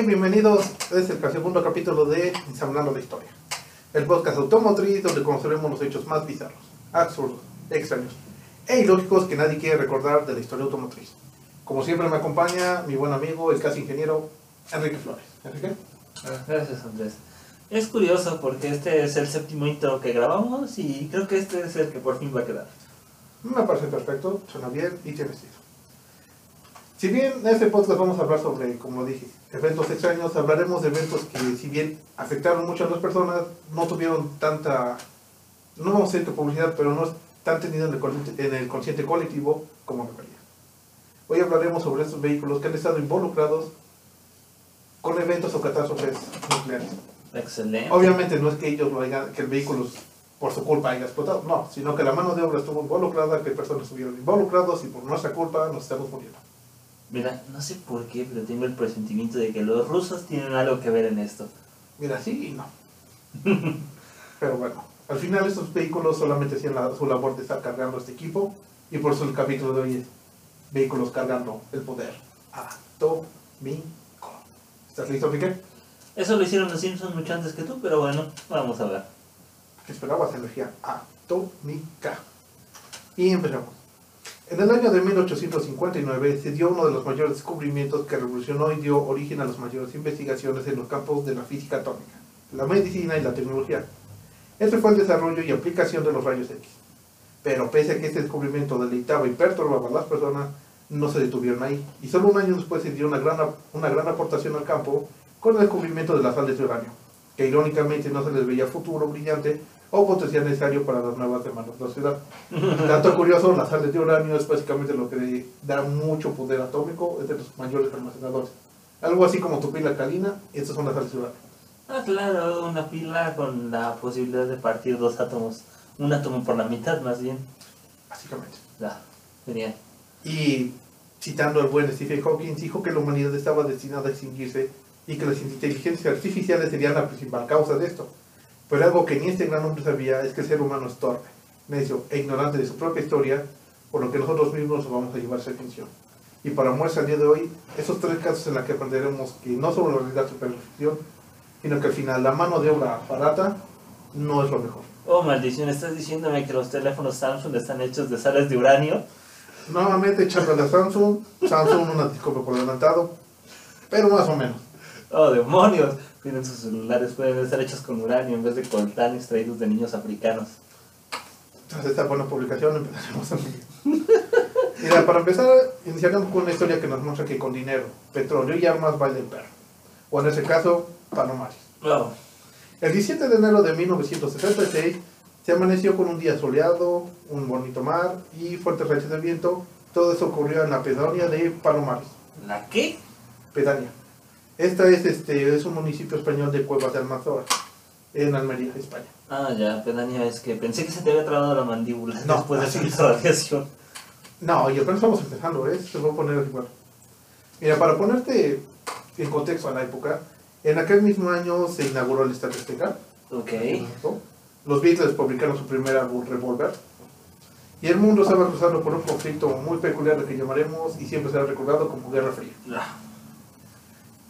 Hey, bienvenidos. Este es el segundo capítulo de Ensamblando la Historia. El podcast automotriz donde conoceremos los hechos más bizarros, absurdos, extraños e ilógicos que nadie quiere recordar de la historia automotriz. Como siempre me acompaña mi buen amigo, el casi ingeniero Enrique Flores. Enrique. Ah, Gracias, Andrés. Es curioso porque este es el séptimo intro que grabamos y creo que este es el que por fin va a quedar. Me parece perfecto, suena bien y tiene estilo. Si bien en este podcast vamos a hablar sobre, como dije, eventos extraños, hablaremos de eventos que si bien afectaron mucho a las personas, no tuvieron tanta, no vamos a decir que publicidad, pero no están tenidos en el, consciente- en el consciente colectivo como debería. Hoy hablaremos sobre estos vehículos que han estado involucrados con eventos o catástrofes nucleares. Excelente. Obviamente no es que ellos lo hayan, que el vehículo por su culpa haya explotado, no, sino que la mano de obra estuvo involucrada, que personas estuvieron involucrados y por nuestra culpa nos estamos muriendo. Mira, no sé por qué, pero tengo el presentimiento de que los rusos tienen algo que ver en esto. Mira, sí y no. Pero bueno, al final estos vehículos solamente hacían la- su labor de estar cargando este equipo y por eso el capítulo de hoy es vehículos cargando el poder atómico. ¿Estás listo, Miguel? Eso lo hicieron los Simpsons mucho antes que tú, pero bueno, vamos a ver. esperabas energía atómica. Y empezamos. En el año de 1859 se dio uno de los mayores descubrimientos que revolucionó y dio origen a las mayores investigaciones en los campos de la física atómica, la medicina y la tecnología. Este fue el desarrollo y aplicación de los rayos X. Pero pese a que este descubrimiento deleitaba y perturbaba a las personas, no se detuvieron ahí. Y solo un año después se dio una gran, una gran aportación al campo con el descubrimiento de las sales de uranio, que irónicamente no se les veía futuro brillante o potencial necesario para las nuevas demandas de la ciudad. Dato curioso, las sales de uranio es básicamente lo que da mucho poder atómico, es de los mayores almacenadores. Algo así como tu pila alcalina, estas son las sales de uranio. Ah, claro, una pila con la posibilidad de partir dos átomos. Un átomo por la mitad, más bien. Básicamente. Ah, genial. Y citando al buen Stephen Hawking, dijo que la humanidad estaba destinada a extinguirse y que las inteligencias artificiales serían la principal causa de esto. Pero algo que ni este gran hombre sabía es que el ser humano es torpe, necio e ignorante de su propia historia, por lo que nosotros mismos nos vamos a llevar esa atención. Y para muestra al día de hoy, esos tres casos en los que aprenderemos que no solo la realidad supera la ficción, sino que al final la mano de obra barata no es lo mejor. Oh, maldición, ¿estás diciéndome que los teléfonos Samsung están hechos de sales de uranio? Nuevamente echándole a Samsung, Samsung una disculpa por adelantado, pero más o menos. Oh, demonios. Miren, sus celulares pueden estar hechos con uranio en vez de coltán extraídos de niños africanos. Tras esta buena publicación empezaremos a Mira, para empezar, iniciaremos con una historia que nos muestra que con dinero, petróleo y armas baila el perro. O en ese caso, Palomares. Oh, El 17 de enero de 1976 se amaneció con un día soleado, un bonito mar y fuertes rachas de viento. Todo eso ocurrió en la pedanía de Palomares. ¿la qué? Pedania. Esta es, este, es un municipio español de Cuevas de Almanzora, en Almería, España. Ah, ya, pedanía, es que pensé que se te había trabado la mandíbula No, después de así es. radiación. No, y apenas estamos empezando, ¿eh? Se va a poner igual. Mira, para ponerte en contexto a la época, en aquel mismo año se inauguró el Estadio Azteca. Ok. Los Beatles publicaron su primer álbum Revolver. Y el mundo estaba cruzando por un conflicto muy peculiar que llamaremos y siempre será recordado como Guerra Fría.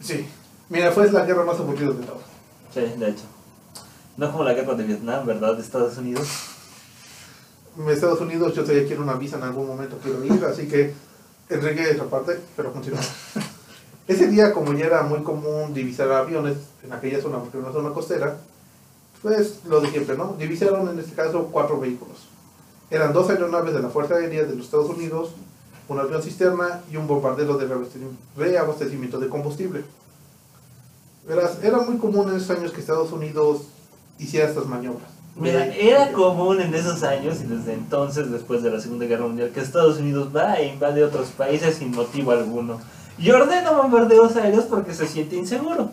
Sí. Mira, fue la guerra más aburrida de todas. Sí, de hecho. No como la guerra de Vietnam, ¿verdad? De Estados Unidos. En Estados Unidos yo todavía quiero una visa en algún momento, quiero ir, así que enrique esa parte, pero continuamos. Ese día, como ya era muy común divisar aviones en aquella zona, porque era una zona costera, pues lo de siempre, ¿no? Divisaron en este caso cuatro vehículos. Eran dos aeronaves de la Fuerza Aérea de los Estados Unidos, un avión cisterna y un bombardero de reabastecimiento de combustible. Verás, era muy común en esos años que Estados Unidos hiciera estas maniobras. Mira, era común en esos años y desde entonces, después de la Segunda Guerra Mundial, que Estados Unidos va e invade otros países sin motivo alguno. Y ordena bombardeos aéreos porque se siente inseguro.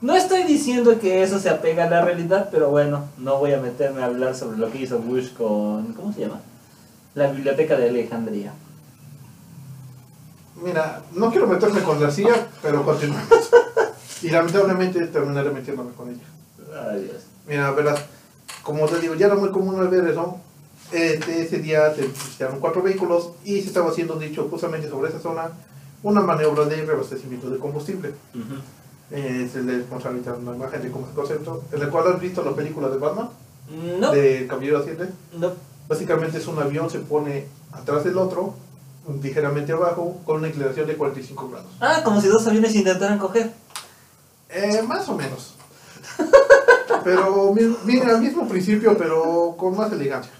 No estoy diciendo que eso se apega a la realidad, pero bueno, no voy a meterme a hablar sobre lo que hizo Bush con... ¿Cómo se llama? La Biblioteca de Alejandría. Mira, no quiero meterme con la CIA, pero continuamos. y lamentablemente terminaré metiéndome con ella. Ay, Dios. Mira, verás, como te digo, ya era muy común al ver eso. Este, ese día se visitaron cuatro vehículos y se estaba haciendo dicho justamente sobre esa zona una maniobra de reabastecimiento de combustible. Ujú. Eh, se les ahorita una imagen de cómo es el concepto. En el cual has visto la película de Batman, No, de Caballero Asciende. no. Básicamente es un avión, se pone atrás del otro, ligeramente abajo, con una inclinación de 45 grados. Ah, como si dos aviones intentaran coger. Eh, más o menos. Pero mi- mira, al mismo principio, pero con más elegancia.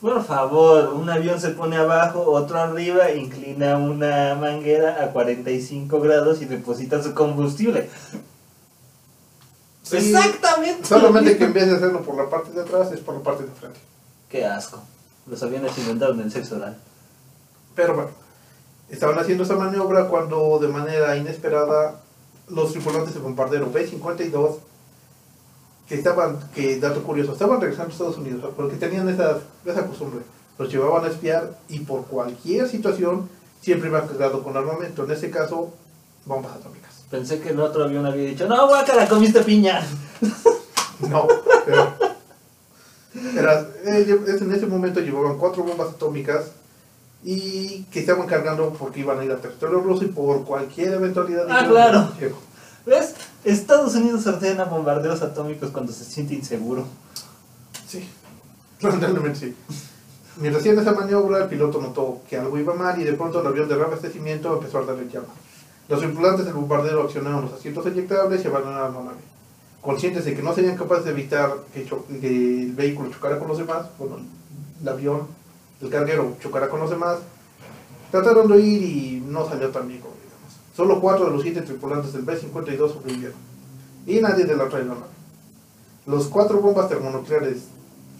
Por favor, un avión se pone abajo, otro arriba, inclina una manguera a 45 grados y deposita su combustible. Sí, Exactamente. Solamente que en vez de hacerlo por la parte de atrás, es por la parte de frente. Qué asco. Los aviones inventaron el sexo oral. Pero bueno, estaban haciendo esa maniobra cuando de manera inesperada los tripulantes del bombardero B-52, que estaban, que dato curioso, estaban regresando a Estados Unidos, porque tenían esa, esa costumbre, los llevaban a espiar y por cualquier situación siempre iban cargado con armamento, en este caso, bombas atómicas. Pensé que el otro avión había dicho, no, guácala, comiste piña. No, pero era- eh, en ese momento llevaban cuatro bombas atómicas y que estaban cargando porque iban a ir a territorio ruso y por cualquier eventualidad. Ah, claro. ¿Ves? Estados Unidos ordena bombardeos atómicos cuando se siente inseguro. Sí, lamentablemente sí. Mientras hacían esa maniobra, el piloto notó que algo iba mal y de pronto el avión de reabastecimiento empezó a darle llama. Los tripulantes del bombardero accionaron los asientos eyectables y abandonaron la nave. Conscientes de que no serían capaces de evitar que, que el vehículo chocara con los demás, bueno, el avión, el carguero chocara con los demás, trataron de huir y no salió tan bien como digamos. Solo cuatro de los siete tripulantes del B-52 sobrevivieron y nadie de la otra aeronave. Los cuatro bombas termonucleares,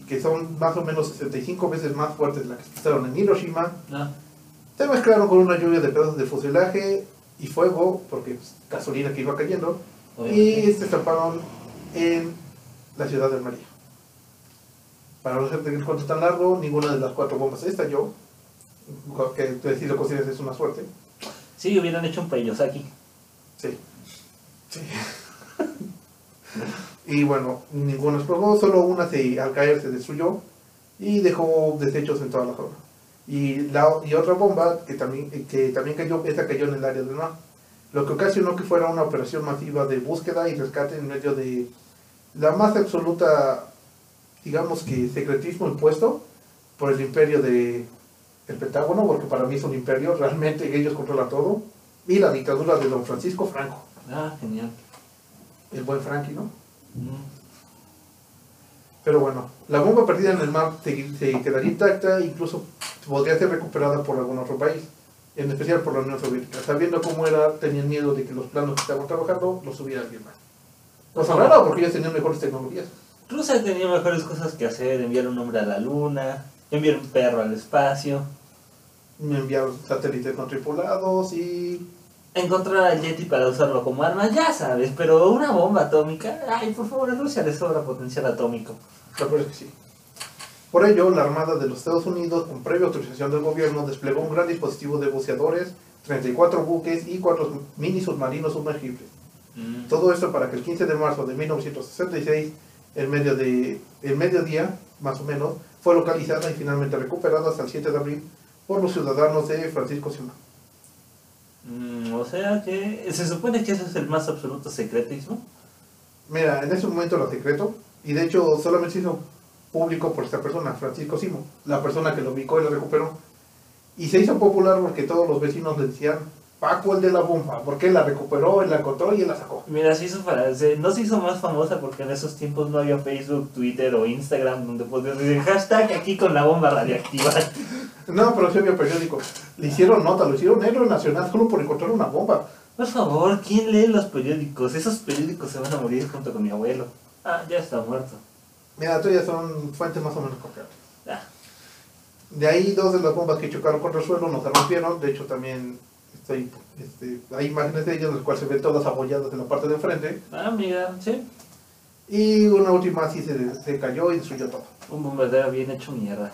que son más o menos 65 veces más fuertes de las que explotaron en Hiroshima, ¿no? se mezclaron con una lluvia de pedazos de fuselaje y fuego, porque pues, gasolina que iba cayendo, y se estamparon en la ciudad de María. Para no hacerte el cuento tan largo, ninguna de las cuatro bombas estalló, que si lo consideras es una suerte. Sí, hubieran hecho un Peyosaki. Sí. Sí. y bueno, ninguno explotó, solo una se, al caer se destruyó y dejó desechos en toda la zona. Y, la, y otra bomba que también, que también cayó, esa cayó en el área del mar. Lo que ocasionó que fuera una operación masiva de búsqueda y rescate en medio de la más absoluta, digamos que secretismo impuesto por el imperio de el Pentágono, porque para mí es un imperio, realmente ellos controlan todo, y la dictadura de don Francisco Franco, Ah, genial. el buen Frankie, ¿no? Mm. Pero bueno, la bomba perdida en el mar se, se quedaría intacta, incluso podría ser recuperada por algún otro país, en especial por la Unión Soviética. Sabiendo cómo era, tenían miedo de que los planos que estaban trabajando los subiera alguien más. Cosa rara, porque ellos tenían mejores tecnologías. Rusia tenía mejores cosas que hacer, enviar un hombre a la luna, enviar un perro al espacio, Me enviaron satélites no tripulados y... encontrar al Yeti para usarlo como arma, ya sabes, pero una bomba atómica, ay, por favor, a Rusia le sobra potencial atómico. La verdad es que sí. Por ello, la Armada de los Estados Unidos, con previa autorización del gobierno, desplegó un gran dispositivo de buceadores, 34 buques y 4 mini submarinos sumergibles. Mm. Todo esto para que el 15 de marzo de 1966, el, medio de, el mediodía, más o menos, fue localizada y finalmente recuperada hasta el 7 de abril por los ciudadanos de Francisco Simón. Mm, o sea que se supone que eso es el más absoluto secretismo. Mira, en ese momento era secreto y de hecho solamente se hizo público por esta persona, Francisco Simo, la persona que lo ubicó y lo recuperó. Y se hizo popular porque todos los vecinos le decían, Paco el de la bomba, porque él la recuperó, él la encontró y él la sacó. Mira, se hizo para, se- no se hizo más famosa porque en esos tiempos no había Facebook, Twitter o Instagram donde podías decir hashtag aquí con la bomba radioactiva. No, pero sí había periódicos. Le hicieron nota, lo hicieron héroe nacional solo por encontrar una bomba. Por favor, ¿quién lee los periódicos? Esos periódicos se van a morir junto con mi abuelo. Ah, ya está muerto. Mira, todas son fuentes más o menos confiables. Ah, De ahí dos de las bombas que chocaron contra el suelo no se rompieron, de hecho también este, hay imágenes de ellas, las cuales se ven todas apoyadas en la parte de enfrente. ah, mira, sí. Y una última sí se, se cayó y destruyó todo. Un bombardero bien hecho mierda.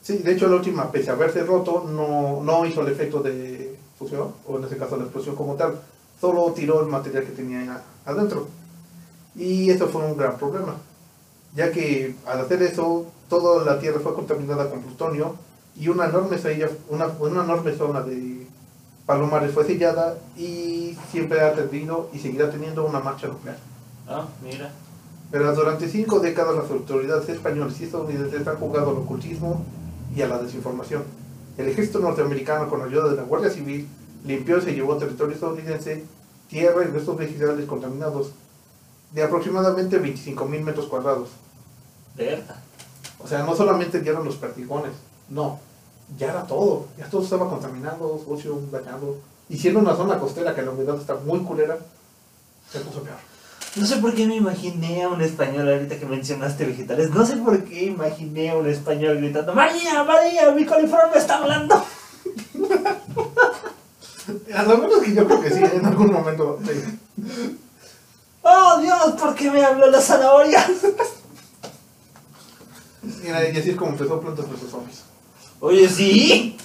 Sí, de hecho la última, pese a haberse roto, no, no hizo el efecto de fusión, o en este caso la explosión como tal, solo tiró el material que tenía adentro. Y eso fue un gran problema, ya que al hacer eso, toda la Tierra fue contaminada con plutonio y una enorme, una, una enorme zona de, Palomares fue sellada y siempre ha tenido y seguirá teniendo una marcha nuclear. Ah, mira. Pero durante cinco décadas las autoridades españolas y estadounidenses han jugado al ocultismo y a la desinformación. El ejército norteamericano, con ayuda de la Guardia Civil, limpió y se llevó a territorio estadounidense tierra y restos vegetales contaminados de aproximadamente 25.000 metros cuadrados. Verga. O sea, no solamente dieron los perdigones, no, ya era todo, ya todo estaba contaminado, sucio, dañado. Y siendo una zona costera que la humedad está muy culera, se puso peor. No sé por qué me imaginé a un español ahorita que mencionaste vegetales. No sé por qué imaginé a un español gritando: María, María, mi coliflor me está hablando. A lo menos que yo creo que sí, en algún momento. sí. ¡Oh Dios! ¿Por qué me habló la zanahoria? Y así es como empezó Plantas vs Zombies. Oye, sí.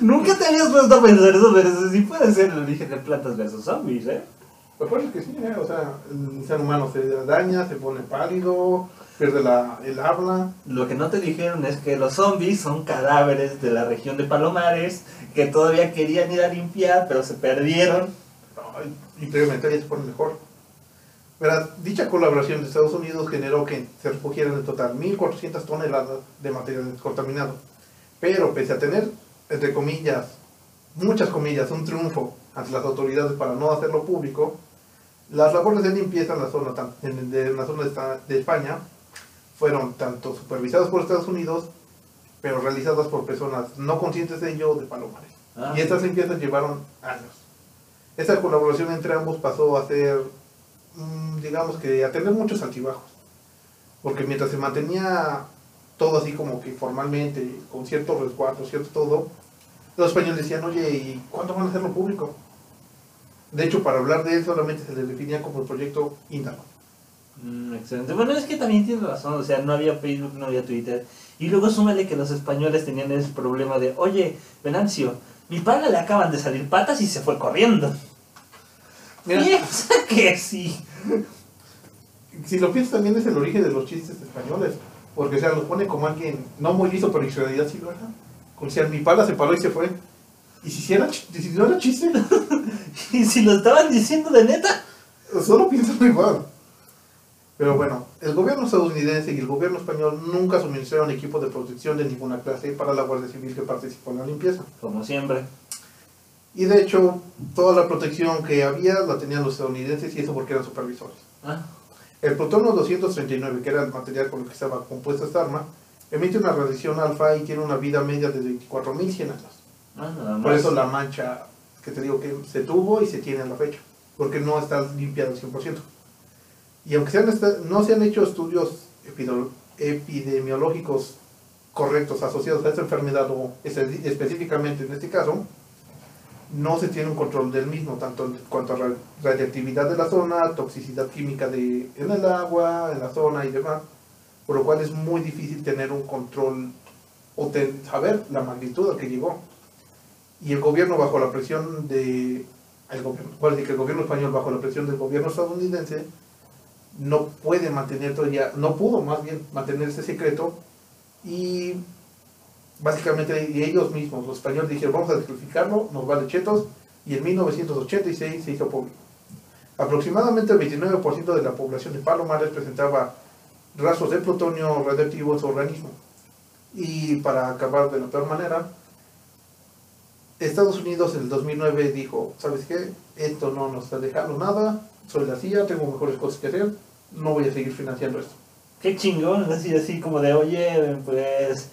Nunca te habías puesto a pensar eso, pero eso sí puede ser el origen de plantas versus zombies, ¿eh? Pues parece que sí, ¿eh? o sea, el ser humano se daña, se pone pálido, pierde la, el habla. Lo que no te dijeron es que los zombies son cadáveres de la región de Palomares que todavía querían ir a limpiar, pero se perdieron. Y previamente ya se pone mejor. Verás, dicha colaboración de Estados Unidos generó que se recogieran en total 1.400 toneladas de material contaminado. Pero pese a tener, entre comillas, muchas comillas, un triunfo ante las autoridades para no hacerlo público, las labores de limpieza en la zona, en, la zona de España fueron tanto supervisadas por Estados Unidos, pero realizadas por personas no conscientes de ello de Palomares. Ah. Y estas limpiezas llevaron años. Esta colaboración entre ambos pasó a ser, mm, digamos que, a tener muchos altibajos. Porque mientras se mantenía todo así como que formalmente, con cierto resguardo, cierto todo, los españoles decían, oye, ¿y cuándo van a hacerlo público? De hecho, para hablar de él solamente se le definía como el proyecto Índalo. Mm, excelente. Bueno, es que también tienes razón, o sea, no había Facebook, no había Twitter. Y luego súmale que los españoles tenían ese problema de, oye, Venancio, mi padre le acaban de salir patas y se fue corriendo. Piensa que sí. si lo piensas también es el origen de los chistes españoles. Porque, o sea, los pone como alguien no muy listo, pero en realidad sí lo era. Como si mi pala se paró y se fue. Y si, era, ch- si no era chiste, Y si lo estaban diciendo de neta. solo piensan igual. Pero bueno, el gobierno estadounidense y el gobierno español nunca suministraron equipo de protección de ninguna clase para la Guardia Civil que participó en la limpieza. Como siempre. Y de hecho, toda la protección que había la tenían los estadounidenses y eso porque eran supervisores. Ah, El plutonio 239, que era el material con el que estaba compuesta esta arma, emite una radiación alfa y tiene una vida media de 24.100 años. ah. Por eso la mancha que te digo que se tuvo y se tiene a la fecha, porque no está limpiada al 100%. Y aunque sean esta- no se han hecho estudios epidemiológicos correctos asociados a esta enfermedad o espe- específicamente en este caso, no se tiene un control del mismo, tanto en cuanto a ra- radiactividad de la zona, toxicidad química de, en el agua, en la zona y demás, por lo cual es muy difícil tener un control o saber la magnitud a que llegó. Y el gobierno bajo la presión de el gobierno, el gobierno español bajo la presión del gobierno estadounidense no puede mantener todavía, no pudo más bien mantener ese secreto y básicamente y ellos mismos, los españoles dijeron vamos a desclasificarlo, nos vale chetos y en 1986 se hizo público. Aproximadamente el 29% de la población de Palomares presentaba rastros de plutonio radioactivo en su organismo. Y para acabar de la peor manera, Estados Unidos en el 2009 dijo, ¿sabes qué? Esto no nos está dejando nada, soy la CIA, tengo mejores cosas que hacer, no voy a seguir financiando esto. Qué chingón, así, así como de, oye, pues,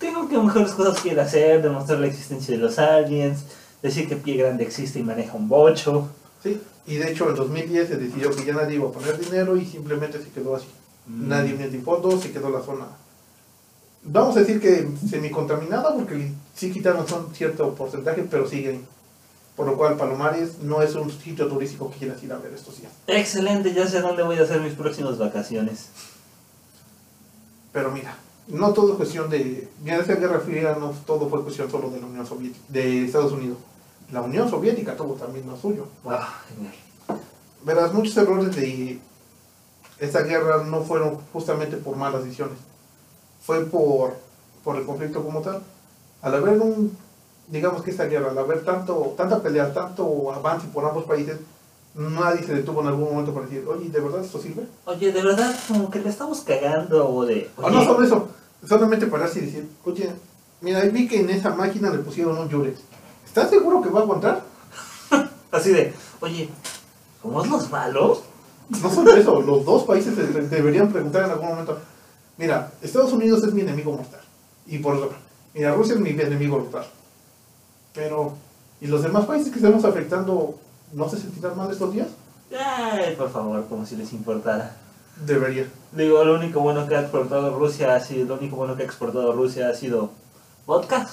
tengo que mejores cosas quiero hacer, demostrar la existencia de los aliens, decir que Pie Grande existe y maneja un bocho. ¿sí? Y de hecho en 2010 se decidió que ya nadie iba a poner dinero y simplemente se quedó así. Mm. Nadie metió fondos, se quedó la zona. Vamos a decir que semi-contaminada porque sí quitaron son cierto porcentaje, pero siguen. Por lo cual Palomares no es un sitio turístico que quieras ir a ver estos días. Excelente, ya sé dónde voy a hacer mis próximas vacaciones. Pero mira, no todo es cuestión de. Mira, esa guerra fría no todo fue cuestión solo de la Unión Soviética, de Estados Unidos. La Unión Soviética tuvo también lo suyo. Ah, genial. Verás, muchos errores de esta guerra no fueron justamente por malas decisiones. Fue por, por el conflicto como tal. Al haber un digamos que esta guerra, al haber tanto, tanta pelea, tanto avance por ambos países, nadie se detuvo en algún momento para decir, oye, ¿de verdad esto sirve? Oye, de verdad, como que le estamos cagando o de... O no solo eso, solamente pararse y decir, oye, mira, vi que en esa máquina le pusieron un Yurex. ¿Estás seguro que va a aguantar? Así de, oye, ¿somos los malos? No solo eso, los dos países se- deberían preguntar en algún momento, mira, Estados Unidos es mi enemigo mortal. Y por otra, mira, Rusia es mi enemigo mortal. Pero, ¿y los demás países que estamos afectando no se sentirán mal estos días? Ay, por favor, como si les importara. Debería. Digo, lo único bueno que ha exportado Rusia ha sido, lo único bueno que ha exportado Rusia ha sido vodka,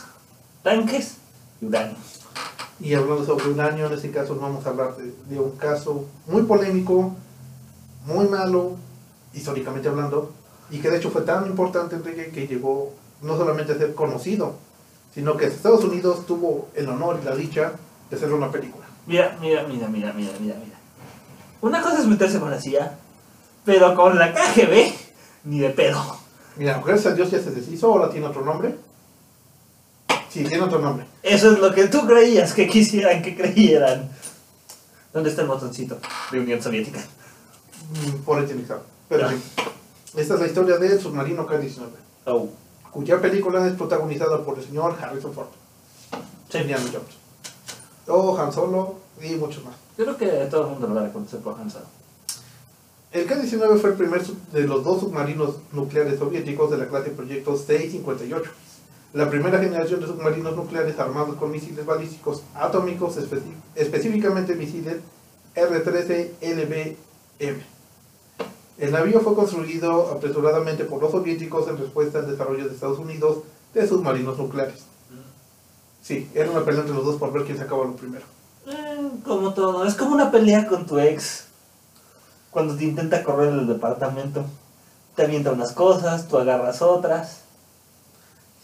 tanques y uranio. Y hablando sobre un año, en este caso vamos a hablar de, de un caso muy polémico, muy malo, históricamente hablando, y que de hecho fue tan importante, Enrique, que llegó no solamente a ser conocido, sino que Estados Unidos tuvo el honor y la dicha de hacer una película. Mira, mira, mira, mira, mira, mira, mira. Una cosa es meterse con la CIA, pero con la KGB, ni de pedo. Mira, gracias a Dios ya se deshizo, ahora tiene otro nombre. Sí, tiene otro nombre. Eso es lo que tú creías que quisieran que creyeran. ¿Dónde está el botoncito de Unión Soviética? Mm, Por eternizado. Pero Ya. sí, esta es la historia del submarino K-19, Oh, cuya película es protagonizada por el señor Harrison Ford. sí. Indiana Jones. O Han Solo y muchos más. Yo creo que todo el mundo lo va a reconocer por Han Solo. El K-19 fue el primer de los dos submarinos nucleares soviéticos de la clase Proyecto 658. La primera generación de submarinos nucleares armados con misiles balísticos atómicos, específicamente misiles R-13-LBM. El navío fue construido apresuradamente por los soviéticos en respuesta al desarrollo de Estados Unidos de submarinos nucleares. Sí, era una pelea entre los dos por ver quién sacaba lo primero. Eh, como todo, es como una pelea con tu ex. Cuando te intenta correr del departamento. Te avienta unas cosas, tú agarras otras.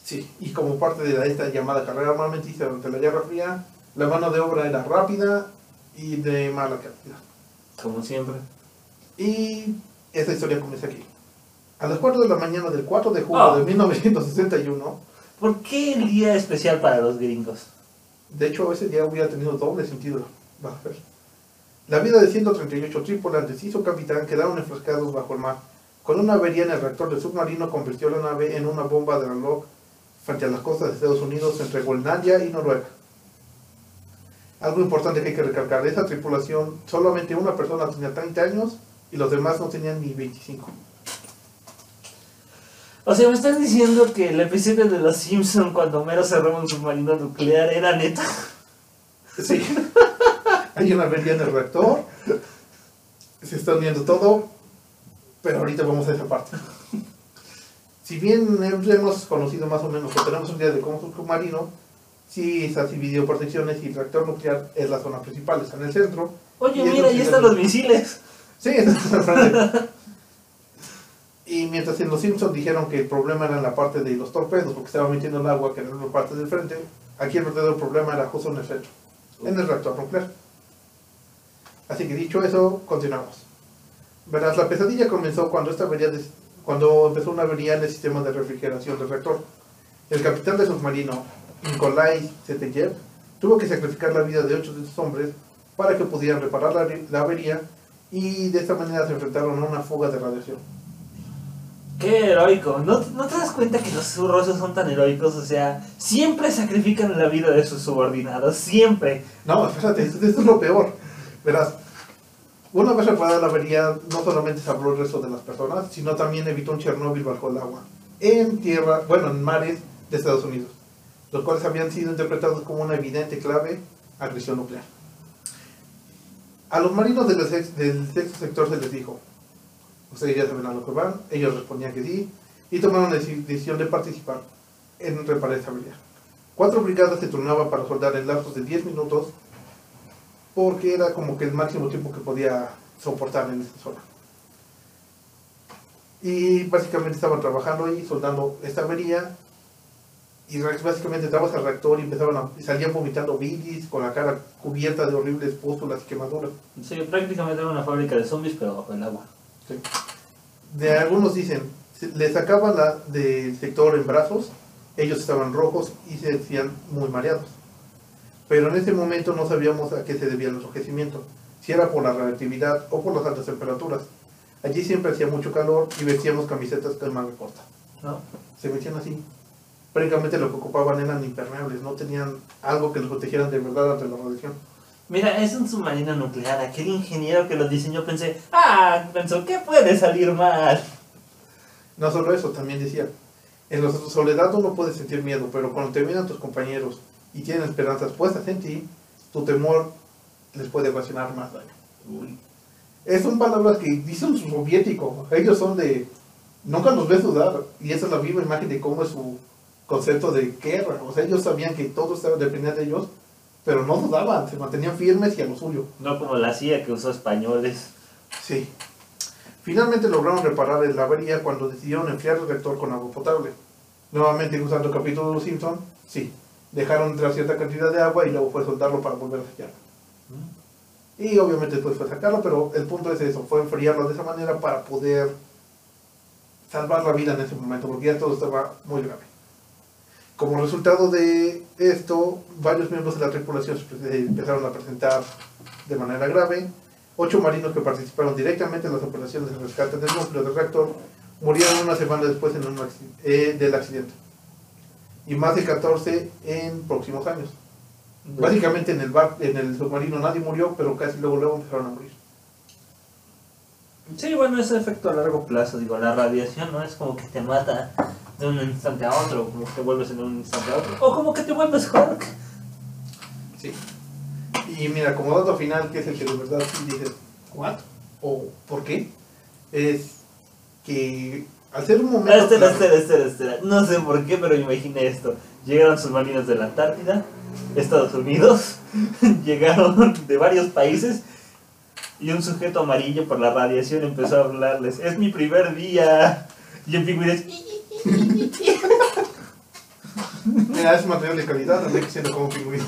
Sí, y como parte de la- esta llamada carrera armamentista durante la Guerra Fría, la mano de obra era rápida y de mala calidad. Como siempre. Y esta historia comienza aquí. A las 4 de la mañana del 4 de julio Ah. de 1961, ¿Por qué el día especial para los gringos? de hecho ese día hubiera tenido doble sentido. La vida de 138 tripulantes y su capitán quedaron enfrascados bajo el mar. Con una avería en el reactor del submarino convirtió la nave en una bomba de reloj frente a las costas de Estados Unidos entre Groenlandia y Noruega. Algo importante que hay que recalcar, de esa tripulación solamente una persona tenía 30 años y los demás no tenían ni 25. O sea, me estás diciendo que el episodio de Los Simpson cuando Homero se roba un submarino nuclear era neta. Sí. Hay una avería en el reactor. Se está uniendo todo. Pero ahorita vamos a esa parte. Si bien hemos conocido más o menos o tenemos una idea de cómo es un submarino, sí esas videoprotecciones y el reactor nuclear es la zona principal, está en el centro. Oye, mira, ahí están los misiles. Sí, está al frente. Y mientras en los Simpsons dijeron que el problema era en la parte de los torpedos, porque estaba metiendo el agua que era en la parte del frente, aquí el verdadero problema era justo en el centro, en el reactor nuclear. Así que dicho eso, continuamos. Verás, la pesadilla comenzó cuando, esta avería cuando empezó una avería en el sistema de refrigeración del reactor. El capitán del submarino, Nikolai Seteyev, tuvo que sacrificar la vida de ocho de sus hombres para que pudieran reparar la, la avería y de esta manera se enfrentaron a una fuga de radiación. Qué heroico. ¿No, ¿No te das cuenta que los rusos son tan heroicos? O sea, siempre sacrifican la vida de sus subordinados. Siempre. No, espérate, esto, es lo peor. Verás, una vez reparada la avería, no solamente salvó el resto de las personas, sino también evitó un Chernóbil bajo el agua, en tierra, bueno, en mares de Estados Unidos, los cuales habían sido interpretados como una evidente clave agresión nuclear. A los marinos del sexto sector se les dijo, ustedes ya saben a lo que van, ellos respondían que sí, y tomaron la deci- decisión de participar en reparar avería. Cuatro brigadas se turnaban para soldar en lapsos de 10 minutos porque era como que el máximo tiempo que podía soportar en esa zona. Y básicamente estaban trabajando ahí, soldando esta avería, y básicamente entrabas al reactor y empezaban a, salían vomitando bilis con la cara cubierta de horribles pústulas y quemaduras. Sí, prácticamente era una fábrica de zombies, pero el agua. De algunos dicen, se- le sacaban la del sector en brazos, ellos estaban rojos y se decían muy mareados. pero en ese momento no sabíamos a qué se debía el enrojecimiento, si era por la radioactividad o por las altas temperaturas. Allí siempre hacía mucho calor y vestíamos camisetas de manga corta. ¿no? Se vestían así. Prácticamente lo que ocupaban eran impermeables, no tenían algo que los protegieran de verdad ante la radiación. Mira, es un submarino nuclear. Aquel ingeniero que lo diseñó pensé, ah, pensó, ¿qué puede salir mal? No solo eso, también decía, en la soledad uno puede sentir miedo, pero cuando te miran tus compañeros y tienen esperanzas puestas en ti, tu temor les puede ocasionar más daño. Uy. Es son palabras que dice un soviético, ellos son de, nunca los ves dudar, y esa es la viva imagen de cómo es su concepto de guerra, o sea, ellos sabían que todo estaba dependía de ellos, pero no dudaban, se mantenían firmes y a lo suyo. No como la CIA que usó españoles. Sí. Finalmente lograron reparar la avería cuando decidieron enfriar el reactor con agua potable. Nuevamente usando el capítulo de los Simpson, sí. Dejaron entrar cierta cantidad de agua y luego fue soltarlo para volver a sellar. Y obviamente después fue sacarlo, pero el punto es eso, fue enfriarlo de esa manera para poder salvar la vida en ese momento, porque ya todo estaba muy grave. Como resultado de esto, varios miembros de la tripulación se empezaron a presentar de manera grave. Ocho marinos que participaron directamente en las operaciones de rescate del núcleo del reactor murieron una semana después en un eh, del accidente. Y más de 14 en próximos años. Básicamente en el, bar, en el submarino nadie murió, pero casi luego, luego empezaron a morir. Sí, bueno, es efecto a largo plazo. Digo, la radiación no es como que te mata de un instante a otro, como que te vuelves en un instante a otro, o como que te vuelves Hulk. Sí. Y mira, como dato final, que es el que de verdad dices, ¿what? ¿O por qué? Es que al ser un momento... Espera, clave- espera, espera, espera. No sé por qué, pero imaginé esto. Llegaron submarinos de la Antártida, Estados Unidos, llegaron de varios países y un sujeto amarillo por la radiación empezó a hablarles. Es mi primer día. Y el pingüino es... Mira, es material de calidad, anda siendo como pingüino.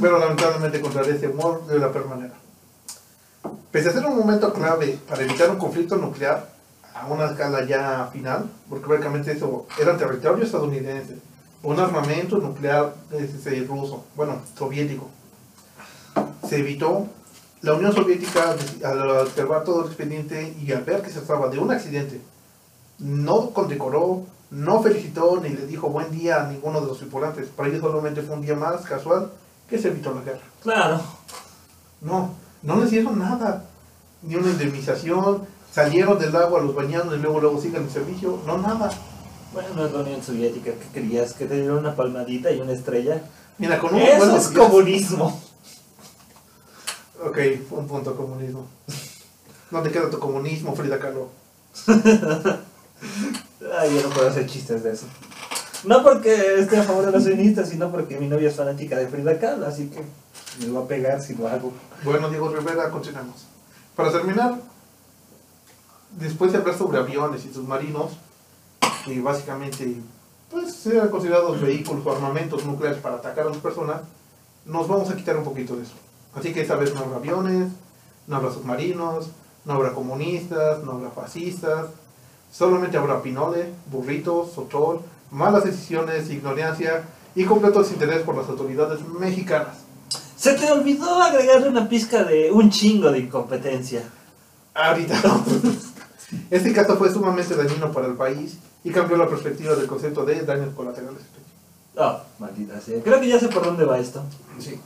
Pero lamentablemente contraré ese humor de la peor manera. Pese a ser un momento clave para evitar un conflicto nuclear a una escala ya final, porque prácticamente eso era territorio estadounidense, un armamento nuclear este, ruso, bueno, soviético. Se evitó. La Unión Soviética, al observar todo el expediente y al ver que se trataba de un accidente, no condecoró, no felicitó ni le dijo buen día a ninguno de los tripulantes. Para ellos solamente fue un día más casual que se evitó la guerra. Claro. No, no les dieron nada, ni una indemnización, salieron del agua, los bañaron y luego luego siguen el servicio, no nada. Bueno, es la Unión Soviética. ¿Qué querías? ¿Que te dieran una palmadita y una estrella? Mira, con un Eso es comunismo. Ok, un punto comunismo. No te queda tu comunismo, Frida Kahlo. Ay, yo no puedo hacer chistes de eso. No porque esté a favor de los sionistas, sino porque mi novia es fanática de Frida Kahlo, así que me va a pegar si lo hago. Bueno, Diego Rivera, continuamos. Para terminar, después de hablar sobre aviones y submarinos, que básicamente pues, eran considerados vehículos o armamentos nucleares para atacar a las personas, nos vamos a quitar un poquito de eso. Así que esta vez no habrá aviones, no habrá submarinos, no habrá comunistas, no habrá fascistas, solamente habrá pinole, burritos, sotol, malas decisiones, ignorancia y completo desinterés por las autoridades mexicanas. Se te olvidó agregarle una pizca de un chingo de incompetencia. Ahorita. Este caso fue sumamente dañino para el país y cambió la perspectiva del concepto de daños colaterales. Oh, maldita sea. Creo que ya sé por dónde va esto. Sí.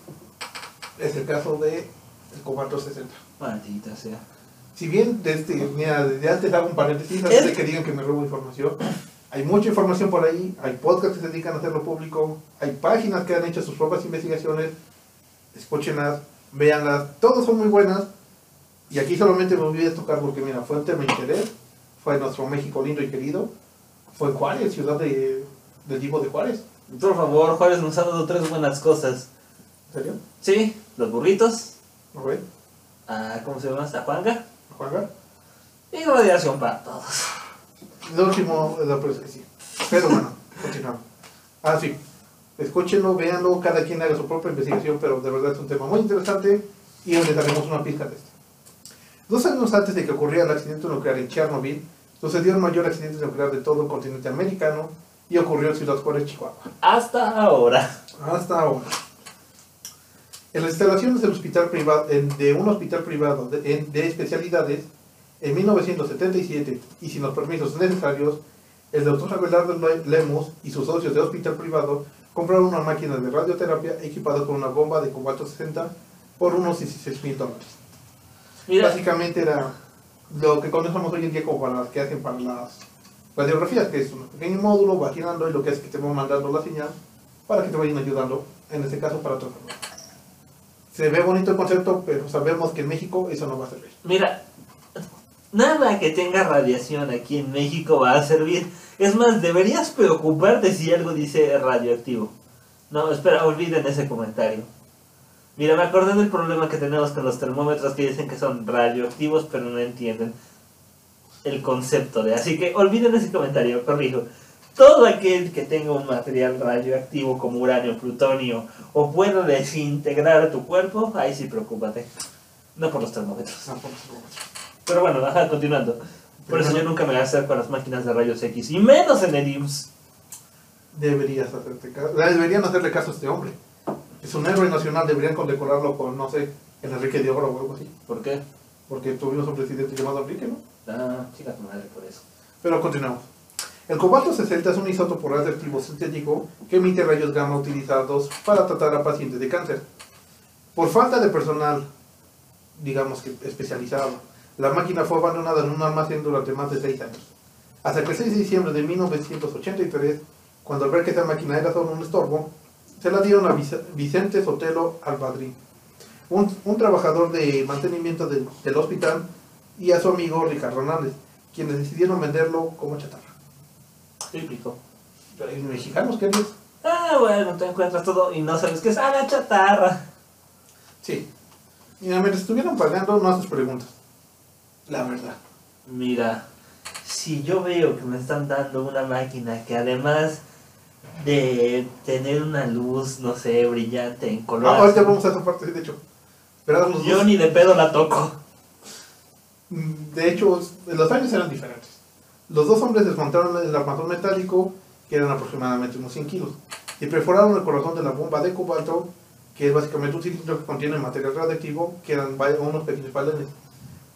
Es el caso de el Cobalto 60. Maldita sea. Si bien desde, mira, desde antes hago un paréntesis, antes de que digan que me robo información, hay mucha información por ahí, hay podcasts que se dedican a hacerlo público, hay páginas que han hecho sus propias investigaciones, escúchenlas, véanlas, todas son muy buenas, y aquí solamente me olvidé tocar porque mira, fue un tema de interés, fue nuestro México lindo y querido, fue Juárez, ciudad de, del Divo de Juárez, Por favor, Juárez nos ha dado tres buenas cosas. ¿en serio? Sí, los burritos. ¿No ve? Ah, ¿Cómo se llama? ¿La Juanga? Juanga. Y radiación para todos. Lo último, la pues que sí. Pero bueno, continuamos. Ah, sí. Escúchenlo, véanlo, cada quien haga su propia investigación, pero de verdad es un tema muy interesante y les daremos una pista de esto. Dos años antes de que ocurriera el accidente nuclear en Chernobyl, sucedió el mayor accidente nuclear de todo el continente americano y ocurrió en Ciudad Juárez, Chihuahua. Hasta ahora. Hasta ahora. En las instalaciones del hospital privado, en- de un hospital privado de, especialidades, en 1977, y sin los permisos necesarios, el doctor Abelardo Le- Lemos y sus socios de hospital privado compraron una máquina de radioterapia equipada con una bomba de cobalto 60 por unos 16 mil dólares. Mira, Básicamente era lo que conocemos hoy en día como para las que hacen para las radiografías, que es un pequeño módulo, va girando y lo que hace es que te va mandando la señal para que te vayan ayudando, en este caso para enfermedad. Se ve bonito el concepto, pero sabemos que en México eso no va a servir. mira, nada que tenga radiación aquí en México va a servir. Es más, deberías preocuparte si algo dice radioactivo. No, espera, olviden ese comentario. Mira, me acordé del problema que tenemos con los termómetros que dicen que son radioactivos, pero no entienden el concepto de. Así que olviden ese comentario, corrijo. Todo aquel que tenga un material radioactivo como uranio, plutonio o pueda desintegrar tu cuerpo, ahí sí preocúpate. No por los termómetros. Pero bueno, ajá, continuando. Por eso yo nunca me acerco a las máquinas de rayos X, y menos en el IMSS. Deberías hacerte caso, deberían hacerle caso a este hombre. Es un héroe nacional, deberían condecorarlo con, no sé, el Enrique de Oro o algo así. ¿Por qué? Porque tuvimos un presidente llamado Enrique, ¿no? Ah, chica tu madre por eso. Pero continuamos. El cobalto 60 es un isótopo radioactivo sintético que emite rayos gamma utilizados para tratar a pacientes de cáncer. Por falta de personal, digamos que especializado, la máquina fue abandonada en un almacén durante más de seis años. Hasta que el 6 de diciembre de 1983, cuando al ver que esa máquina era solo un estorbo, se la dieron a Vic- Vicente Sotelo Albadrín, un, trabajador de mantenimiento del hospital, y a su amigo Ricardo Hernández, quienes decidieron venderlo como chatarra. Bíblico. Pero, ¿y mexicanos qué es? Ah, bueno, te encuentras todo y no sabes qué es. Ah, la chatarra. Sí. Mira, me estuvieron pagando, no haces preguntas. La verdad. Mira, si yo veo que me están dando una máquina que además de tener una luz, no sé, brillante en color. Ah, ahorita vamos a esa parte, de hecho. Pero yo ni de pedo la toco. De hecho, los años eran diferentes. Los dos hombres desmontaron el armador metálico, que eran aproximadamente unos 100 kilos, y perforaron el corazón de la bomba de cobalto, que es básicamente un cilindro que contiene material radioactivo, que eran unos pequeños balines.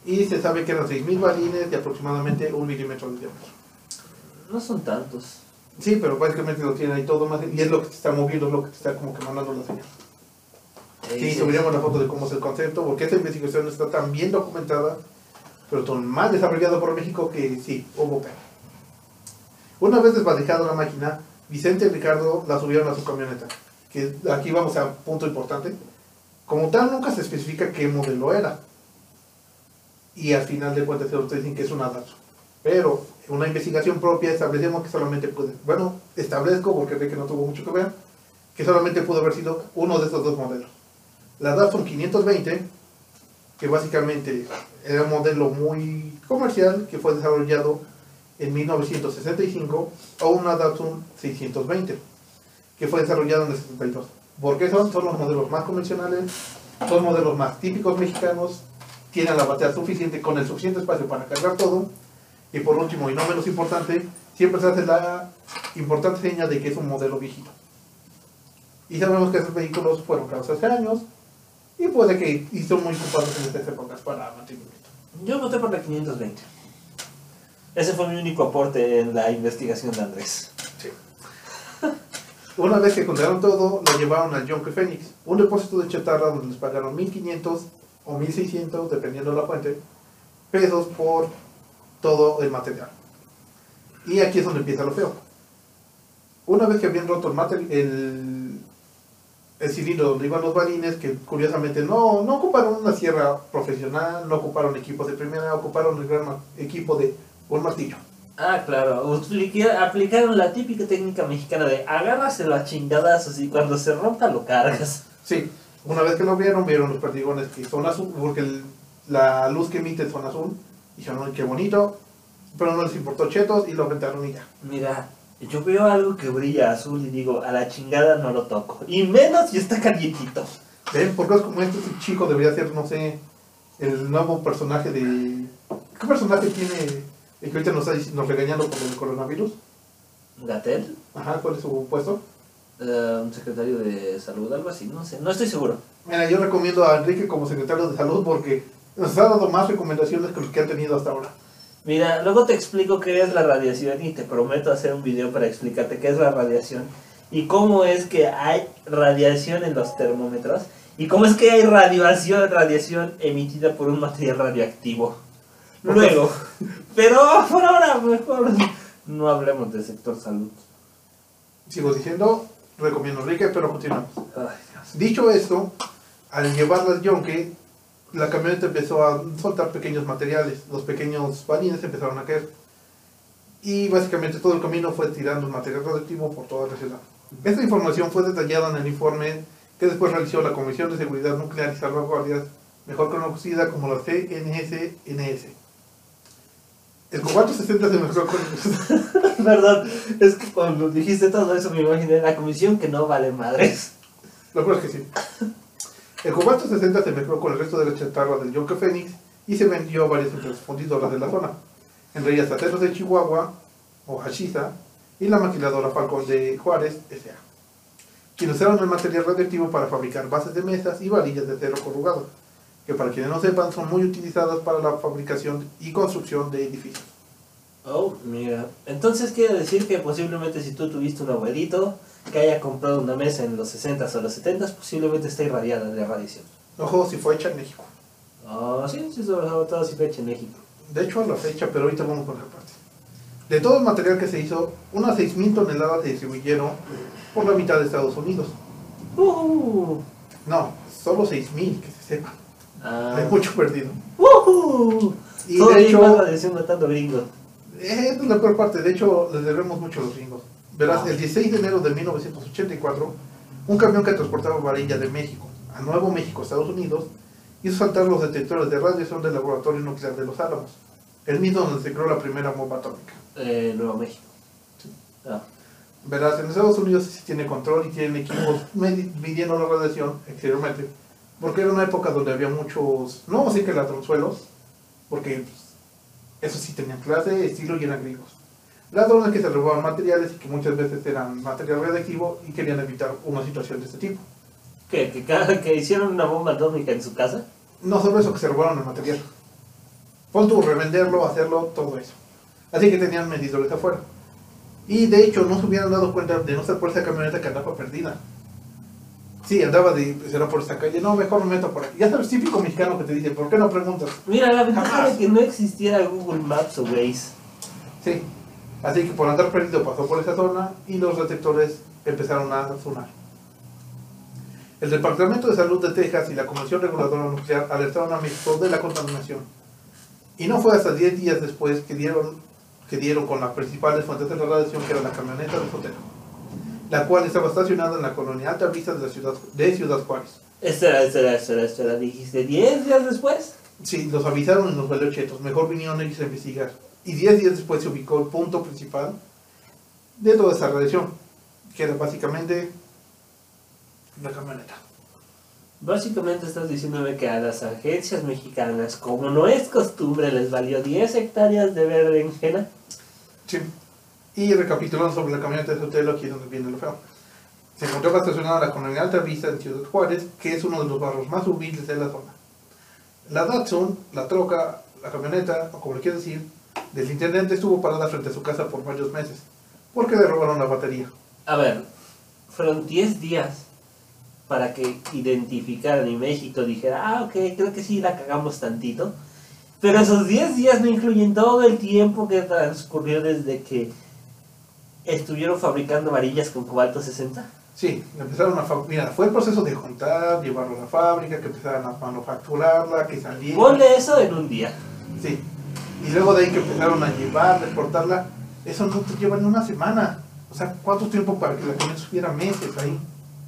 Y se sabe que eran 6.000 balines de aproximadamente un milímetro de diámetro. No son tantos. Sí, pero básicamente lo tiene ahí todo más, y es lo que te está moviendo, es lo que te está como que mandando la señal. Sí, subiríamos la foto de cómo es el concepto, porque esta investigación está tan bien documentada, pero tan más desarrollada por México que sí, hubo pena. Una vez desvalijada la máquina, Vicente y Ricardo la subieron a su camioneta. Que aquí vamos a punto importante. Como tal, nunca se especifica qué modelo era. Y al final de cuentas, te dicen que es una Datsun. Pero en una investigación propia establecemos que solamente puede. Bueno, establezco, porque sé que no tuvo mucho que ver, que solamente pudo haber sido uno de estos dos modelos. La Datsun 520, que básicamente era un modelo muy comercial que fue desarrollado en 1965, o una Datsun 620, que fue desarrollado en el 72. ¿Por qué son? Son los modelos más convencionales, son modelos más típicos mexicanos, tienen la batería suficiente con el suficiente espacio para cargar todo, y por último, y no menos importante, siempre se hace la importante seña de que es un modelo viejito. Y sabemos que esos vehículos fueron creados hace años, y puede que son muy ocupados en estas épocas para mantenimiento. Yo voté por la 520. Ese fue mi único aporte en la investigación de Andrés. Sí. Una vez que contaron todo, lo llevaron al Yonke Phoenix, un depósito de chatarra donde les pagaron 1.500 o 1.600, dependiendo de la fuente, pesos por todo el material. Y aquí es donde empieza lo feo. Una vez que habían roto el, materi- el, el cilindro donde iban los balines, que curiosamente no, no ocuparon una sierra profesional, no ocuparon equipos de primera, ocuparon el gran equipo de un martillo. Ah, claro. Aplica- Aplicaron la típica técnica mexicana de agárraselo a chingadazos y cuando se rompa lo cargas. Sí, una vez que lo vieron, vieron los perdigones que son azul, porque el- la luz que emite son azul, y dijeron, "Ay, qué bonito, pero no les importó chetos y lo aventaron y ya. Mira, yo veo algo que brilla azul y digo, a la chingada no lo toco. Y menos si está calientito. ¿Ven? Por cosas como este, este chico debería ser, no sé, el nuevo personaje de... ¿Qué personaje tiene el que ahorita nos está nos regañando por el coronavirus? Gatel, Ajá, ¿cuál es su puesto? eh, un secretario de salud, algo así, no sé, no estoy seguro. Mira, yo recomiendo a Enrique como secretario de salud porque nos ha dado más recomendaciones que los que han tenido hasta ahora. Mira, luego te explico qué es la radiación y te prometo hacer un video para explicarte qué es la radiación y cómo es que hay radiación en los termómetros y cómo es que hay radiación, radiación emitida por un material radioactivo. Luego, pero por ahora mejor no hablemos del sector salud. Sigo diciendo, recomiendo Enrique, pero continuamos. Dicho esto, al llevarla al yonque, la camioneta empezó a soltar pequeños materiales. Los pequeños balines empezaron a caer. Y básicamente todo el camino fue tirando material radioactivo por toda la ciudad. Esta información fue detallada en el informe que después realizó la Comisión de Seguridad Nuclear y Salvaguardias, mejor conocida como la CNSNS. El cobalto 60 se mezcló con... Perdón, es que cuando dijiste todo eso me imaginé la comisión que no vale madres. Lo peor es que sí. El cobalto 60 se mezcló con el resto de la chatarra del Yonke Fénix y se vendió a varias empresas fundidoras de la zona, entre ellas Aceros de Chihuahua o Hashiza y la maquiladora Falcón de Juárez S.A., quienes usaron el material radioactivo para fabricar bases de mesas y varillas de acero corrugado, que para quienes no sepan son muy utilizadas para la fabricación y construcción de edificios. Oh, mira. Entonces quiere decir que posiblemente si tú tuviste un abuelito que haya comprado una mesa en los 60s o los 70s, posiblemente está irradiada de radiación. Ojo, si fue hecha en México. Oh, sí, sí, sobre todo si fecha en México. De hecho, a la fecha, pero ahorita vamos con la parte. De todo el material que se hizo, unas 6.000 toneladas se distribuyeron por la mitad de Estados Unidos. Uh, No, solo 6.000, que se sepa. ah, Hay mucho perdido. uh, Y Todo de hecho, radiación matando gringos. Eh, esta es la peor parte. De hecho, les debemos mucho a los gringos. Verás, Ah. el 16 de enero de 1984, un camión que transportaba varilla de México a Nuevo México, Estados Unidos, hizo saltar los detectores de radiación del laboratorio nuclear de Los Álamos, el mismo donde se creó la primera bomba atómica. Eh, Nuevo México. Ah, Verás, en Estados Unidos sí tiene control y tienen equipos midiendo la radiación exteriormente, porque era una época donde había muchos, no vamos a decir que ladronzuelos, porque esos sí tenían clase, estilo y eran gringos. Ladrones que se robaban materiales y que muchas veces eran material radioactivo y querían evitar una situación de este tipo. ¿Qué? ¿Que, que hicieron una bomba atómica en su casa? No solo eso, que se robaron el material. Pon revenderlo, hacerlo, todo eso. Así que tenían medidores afuera. Y de hecho, no se hubieran dado cuenta de no ser por esa camioneta que andaba perdida. Sí, andaba de, era por esta calle. No, mejor me meto por aquí. Ya sabes, típico mexicano que te dice, ¿por qué no preguntas? Mira, la ventaja de que no existiera Google Maps o Waze. Sí. Así que por andar perdido pasó por esa zona y los detectores empezaron a sonar. El Departamento de Salud de Texas y la Comisión Reguladora Nuclear alertaron a México de la contaminación. Y no fue hasta 10 días después que dieron, que dieron con las principales fuentes de la radiación, que era la camioneta de Sotero, la cual estaba estacionada en la colonia Alta Vista de, la ciudad, de Ciudad Juárez. Espera, espera, espera, espera. ¿Dijiste 10 días después? Sí, los avisaron y nos valió chetos. Mejor vinieron ellos a investigar. Y 10 días después se ubicó el punto principal de toda esa radiación, que era básicamente la camioneta. Básicamente estás diciéndome que a las agencias mexicanas, como no es costumbre, les valió 10 hectáreas de berenjena. Sí. Y recapitulando sobre la camioneta de Sotelo, aquí es donde viene lo feo. Se encontraba estacionada en la colonia Alta Vista en Ciudad Juárez, que es uno de los barrios más humildes de la zona. La Datsun, la troca, la camioneta, o como le quieras decir, del intendente estuvo parada frente a su casa por varios meses, porque le robaron la batería. A ver, fueron 10 días para que identificaran y México dijera, ah, ok, creo que sí la cagamos tantito. Pero esos 10 días no incluyen todo el tiempo que transcurrió desde que estuvieron fabricando varillas con cobalto 60. Sí, empezaron a fabricar. Mira, fue el proceso de juntar, llevarlo a la fábrica, que empezaran a manufacturarla, que saliera. Ponle eso en un día. Sí. Y luego de ahí que empezaron a llevar, exportarla, eso no te lleva ni una semana. O sea, ¿cuánto tiempo para que la camioneta estuviera meses ahí?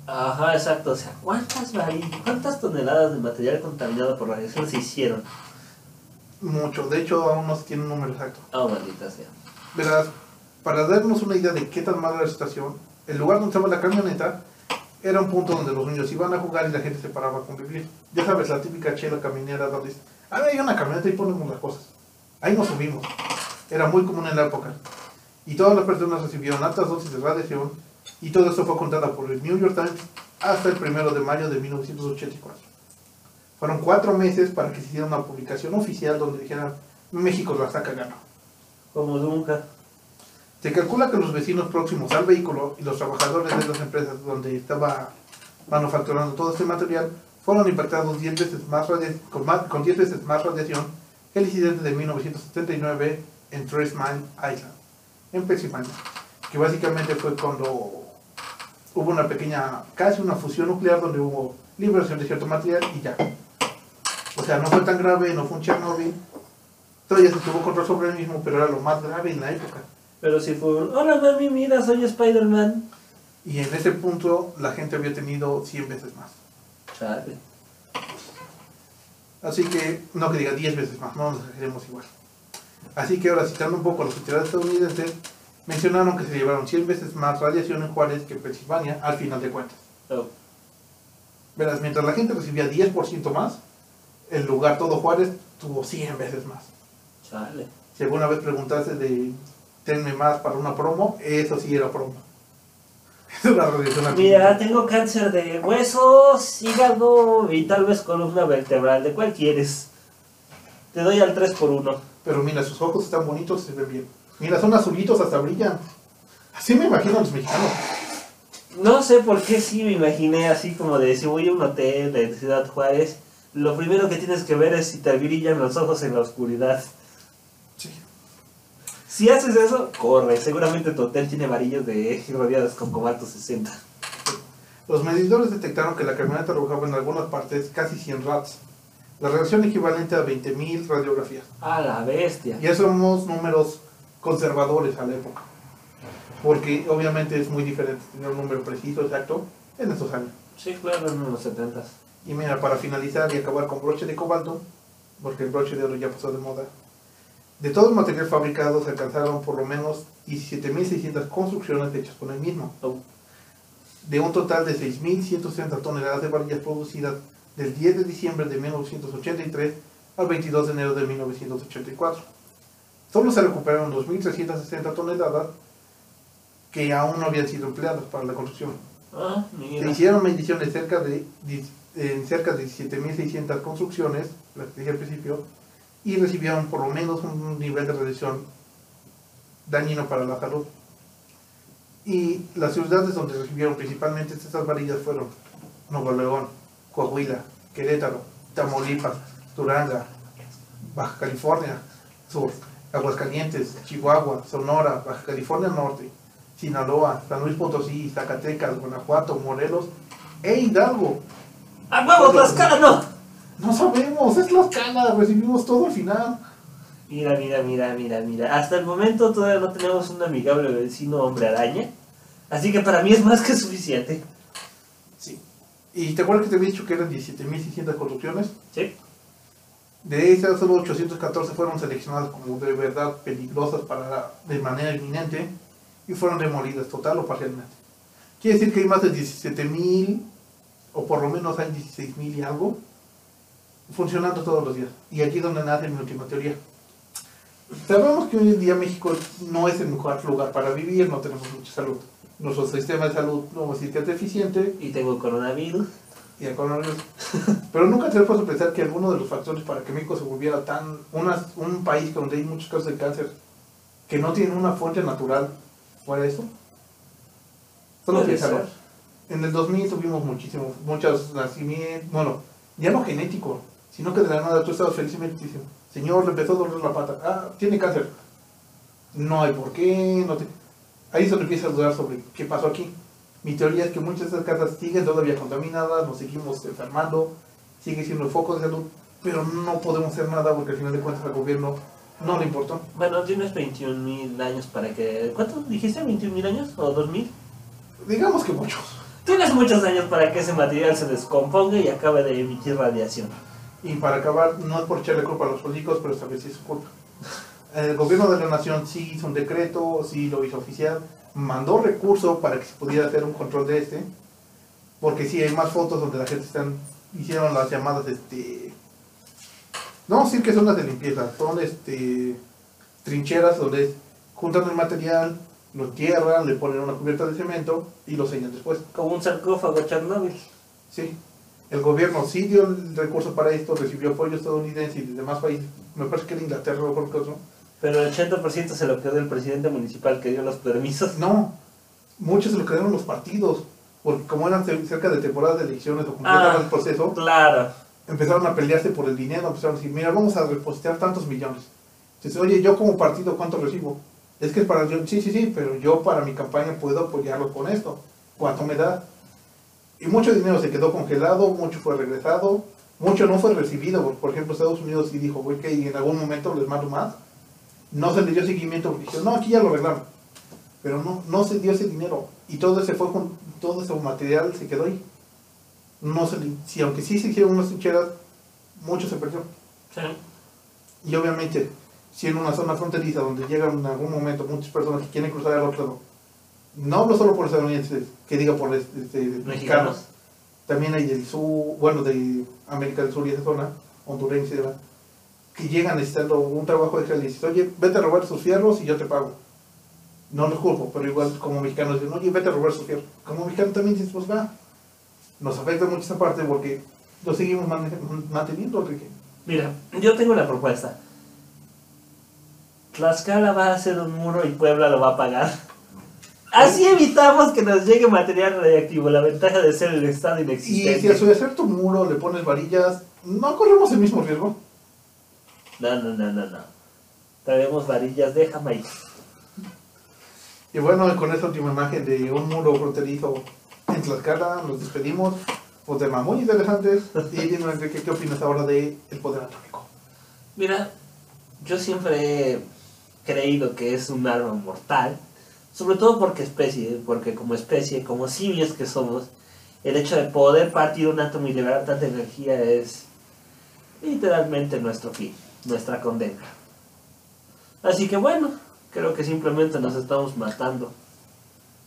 Ajá, exacto. O sea, ¿cuántas varillas, cuántas toneladas de material contaminado por radiación se hicieron? Mucho. De hecho, aún no se tiene un número exacto. Oh, maldita sea. Verás, para darnos una idea de qué tan mala era la situación, el lugar donde estaba la camioneta era un punto donde los niños iban a jugar y la gente se paraba a convivir. Ya sabes, la típica chela caminera donde dice, ah, hay una camioneta y ponemos las cosas. Ahí nos subimos. Era muy común en la época. y todas las personas recibieron altas dosis de radiación y todo esto fue contado por el New York Times hasta el primero de mayo de 1984. Fueron cuatro meses para que se hiciera una publicación oficial donde dijeran México la está cagando. Como nunca. Se calcula que los vecinos próximos al vehículo y los trabajadores de las empresas donde estaba manufacturando todo este material fueron impactados 10 veces más con, con 10 veces más radiación que el incidente de 1979 en Tres Mile Island, en Pensilvania, que básicamente fue cuando hubo una pequeña, casi una fusión nuclear donde hubo liberación de cierto material y ya. O sea, no fue tan grave, no fue un Chernobyl, todavía se tuvo control sobre el mismo, pero era lo más grave en la época. Pero si fue un, hola mami, mira, soy Spider-Man. Y en ese punto la gente había tenido 100 veces más. Chale. Así que, no que diga 10 veces más, no nos exageremos igual. Así que ahora citando un poco a los autoridades estadounidenses, mencionaron que se llevaron 100 veces más radiación en Juárez que en Pensilvania al final de cuentas. Oh, Verás, mientras la gente recibía 10% más, el lugar todo Juárez tuvo 100 veces más. chale. Si alguna vez preguntaste de tenme más para una promo, eso sí era promo. Es una radiación. Mira, tengo cáncer de huesos, hígado y tal vez columna vertebral. ¿De cuál quieres? Te doy al 3 por 1 Pero mira, sus ojos están bonitos y se ven bien. Mira, son azulitos, hasta brillan. Así me imagino a los mexicanos. No sé por qué sí me imaginé así como de si voy a un hotel de Ciudad Juárez, lo primero que tienes que ver es si te brillan los ojos en la oscuridad. Si haces eso, corre. Seguramente tu hotel tiene varillas de rodeadas con cobalto 60. Los medidores detectaron que la camioneta arrojaba en algunas partes casi 100 rats. La reacción equivalente a 20.000 radiografías. A la bestia. Ya somos números conservadores a la época. Porque obviamente es muy diferente tener un número preciso, exacto, en estos años. Sí, claro, en los 70 Y mira, para finalizar y acabar con broche de cobalto, porque el broche de oro ya pasó de moda, de todo el material fabricado se alcanzaron por lo menos 17.600 construcciones hechas con el mismo, Oh, de un total de 6.160 toneladas de varillas producidas del 10 de diciembre de 1983 al 22 de enero de 1984. Solo se recuperaron 2.360 toneladas que aún no habían sido empleadas para la construcción. Ah, Se hicieron mediciones cerca de, en cerca de 17.600 construcciones, las que dije al principio, y recibieron por lo menos un nivel de radiación dañino para la salud. Y las ciudades donde recibieron principalmente estas varillas fueron Nuevo León, Coahuila, Querétaro, Tamaulipas, Duranga, Baja California Sur, Aguascalientes, Chihuahua, Sonora, Baja California Norte, Sinaloa, San Luis Potosí, Zacatecas, Guanajuato, Morelos e Hidalgo. ¡A huevo, Tlaxcala, no! No sabemos, es Tlaxcala, recibimos todo al final. Mira, mira, mira, mira, mira. Hasta el momento todavía no tenemos un amigable vecino hombre araña. Así que para mí es más que suficiente. Sí. ¿Y te acuerdas que te había dicho que eran 17.600 construcciones? Sí. De esas, solo 814 fueron seleccionadas como de verdad peligrosas para de manera inminente y fueron demolidas total o parcialmente. Quiere decir que hay más de 17.000 o por lo menos hay 16.000 y algo funcionando todos los días. Y aquí es donde nace mi última teoría. Sabemos que hoy en día México no es el mejor lugar para vivir, no tenemos mucha salud. Nuestro sistema de salud no es deficiente, Y tengo coronavirus. y el coronavirus. Pero nunca puesto a pensar que alguno de los factores para que México se volviera tan una- un país donde hay muchos casos de cáncer que no tienen una fuente natural fuera eso. Solo Puede piénsalo. En el 2000 tuvimos muchísimos, muchos nacimientos, bueno, ya no genético, sino que de la nada tú estabas felizmente diciendo, señor, le empezó a doler la pata, ah, tiene cáncer. No hay por qué, no te... Ahí es donde empiezas a dudar sobre qué pasó aquí. Mi teoría es que muchas de estas casas siguen todavía contaminadas, nos seguimos enfermando, sigue siendo el foco de salud, pero no podemos hacer nada porque al final de cuentas al gobierno no le importó. Bueno, tienes 21 mil años para que... ¿Cuánto dijiste? ¿21 mil años? ¿O 2 mil? Digamos que muchos. Tienes muchos años para que ese material se descomponga y acabe de emitir radiación. Y para acabar, no es por echarle culpa a los políticos, pero esta vez sí es su culpa. El gobierno de la nación sí hizo un decreto, sí lo hizo oficial, mandó recursos para que se pudiera hacer un control de este, porque sí hay más fotos donde la gente están, hicieron las llamadas, este, no decir que son las de limpieza, son este, trincheras donde juntan el material, lo entierran, le ponen una cubierta de cemento y lo sellan después. Como un sarcófago Chernobyl. Sí. El gobierno sí dio el recurso para esto, recibió apoyo estadounidense y de demás países. Me parece que era Inglaterra o qué otro. Pero el 80% se lo quedó el presidente municipal que dio los permisos. No, muchos se lo quedaron los partidos, porque como eran ce- cerca de temporadas de elecciones o completaban Ah. el proceso, Claro. empezaron a pelearse por el dinero, empezaron a decir, mira, vamos a depositar tantos millones. Dices, oye, yo como partido, ¿cuánto recibo? Es que es para yo, sí, sí, sí, pero yo para mi campaña puedo apoyarlo con esto. ¿Cuánto me da? Y mucho dinero se quedó congelado, mucho fue regresado, mucho no fue recibido. Por, por ejemplo, Estados Unidos sí dijo, güey, que en algún momento les mando más. No se le dio seguimiento porque dijeron, no, aquí ya lo arreglaron. Pero no, no se dio ese dinero. Y todo ese fue con, todo ese material se quedó ahí. No se le- si aunque sí se hicieron unas trincheras, mucho se perdió. Sí. Y obviamente, si en una zona fronteriza donde llegan en algún momento muchas personas que quieren cruzar al otro lado, no hablo solo por estadounidenses, que diga por este, este, mexicanos, también hay del sur, bueno, de América del Sur y esa zona, hondureños y demás, que llegan necesitando un trabajo de y dices, oye, vete a robar sus fierros y yo te pago. No lo juzgo, pero igual como mexicanos dicen, oye, vete a robar sus fierros. Como mexicano también dices, pues va. Nos afecta mucho esa parte porque lo seguimos manteniendo, Enrique. Mira, yo tengo una propuesta. Tlaxcala va a hacer un muro y Puebla lo va a pagar. Así evitamos que nos llegue material radiactivo. La ventaja de ser el estado Y inexistente. si a su hacer tu muro le pones varillas, no corremos el mismo riesgo. No, no, no, no, no. Traemos varillas de Jamaica. Y bueno, con esta última imagen de un muro fronterizo en Tlaxcala, nos despedimos. Pues temas muy interesantes. Y dime, Enrique, ¿qué opinas ahora de el poder atómico? Mira, yo siempre he creído que es un arma mortal, sobre todo porque especie, porque como especie, como simios que somos, el hecho de poder partir un átomo y liberar tanta energía es literalmente nuestro fin, nuestra condena. Así que bueno, creo que simplemente nos estamos matando.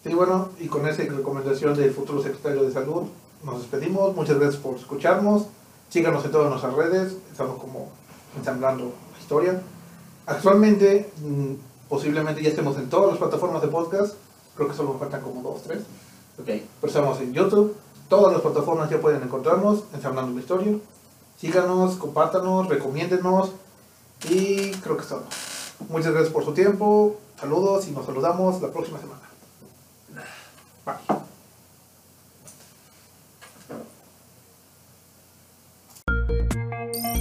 Sí, bueno, y con esa recomendación del futuro secretario de Salud, nos despedimos. Muchas gracias por escucharnos. Síganos en todas nuestras redes. Estamos como ensamblando la historia. Actualmente, mm, Posiblemente ya estemos en todas las plataformas de podcast. Creo que solo me faltan como dos, tres. Ok. Pero estamos en YouTube. Todas las plataformas ya pueden encontrarnos En ensamblando una historia. Síganos, compártanos, recomiéndenos. Y creo que es todo. Muchas gracias por su tiempo. Saludos y nos saludamos la próxima semana. Bye.